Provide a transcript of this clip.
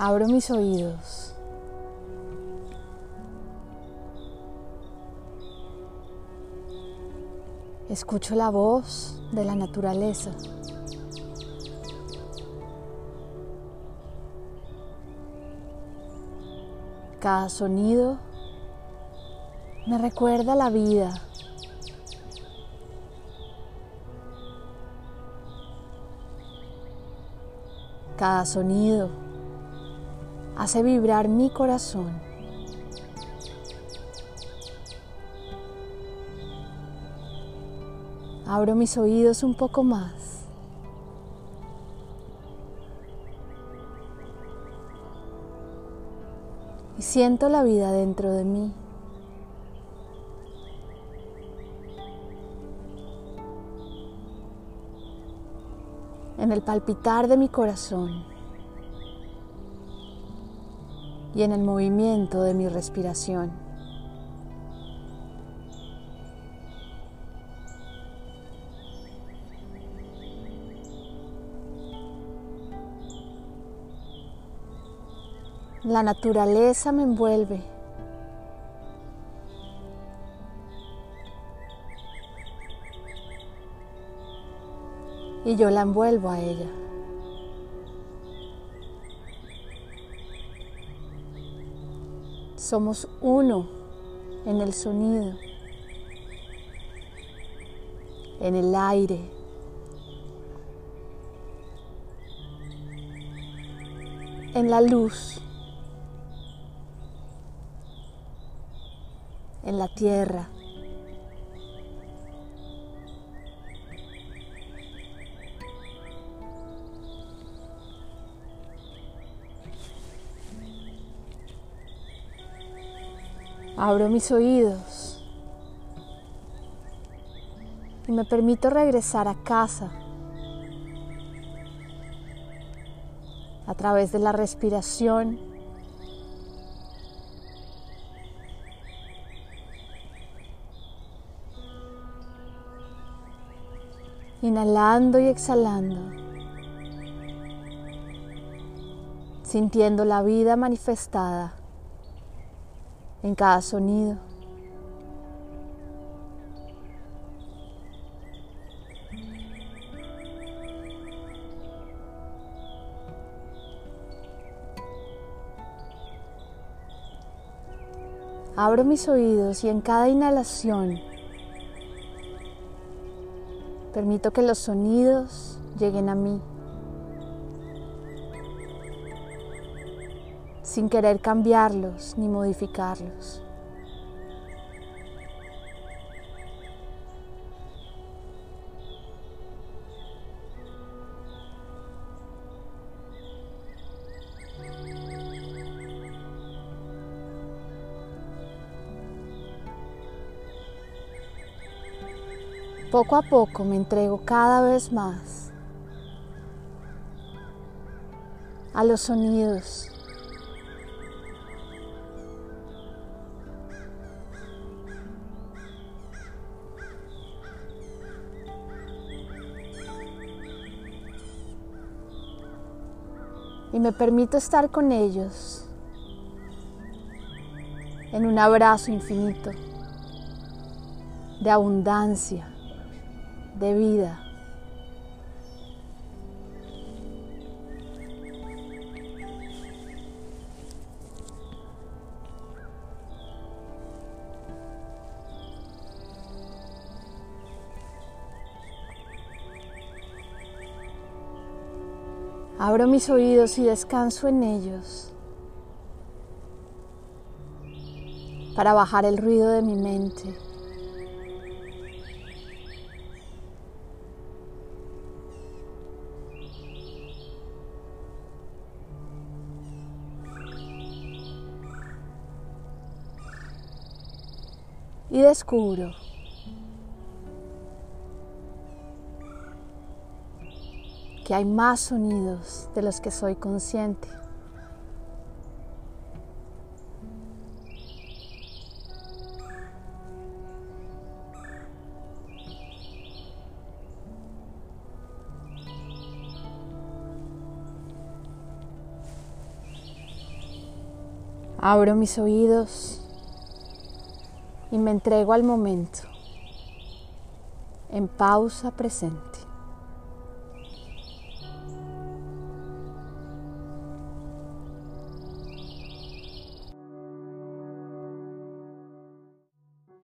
Abro mis oídos. Escucho la voz de la naturaleza. Cada sonido me recuerda la vida. Cada sonido hace vibrar mi corazón. Abro mis oídos un poco más. Y siento la vida dentro de mí. En el palpitar de mi corazón y en el movimiento de mi respiración. La naturaleza me envuelve. Y yo la envuelvo a ella. Somos uno en el sonido, en el aire, en la luz. en la tierra. Abro mis oídos y me permito regresar a casa a través de la respiración. Inhalando y exhalando, sintiendo la vida manifestada en cada sonido. Abro mis oídos y en cada inhalación Permito que los sonidos lleguen a mí sin querer cambiarlos ni modificarlos. Poco a poco me entrego cada vez más a los sonidos. Y me permito estar con ellos en un abrazo infinito de abundancia de vida. Abro mis oídos y descanso en ellos para bajar el ruido de mi mente. y descubro que hay más sonidos de los que soy consciente. Abro mis oídos y me entrego al momento en pausa presente.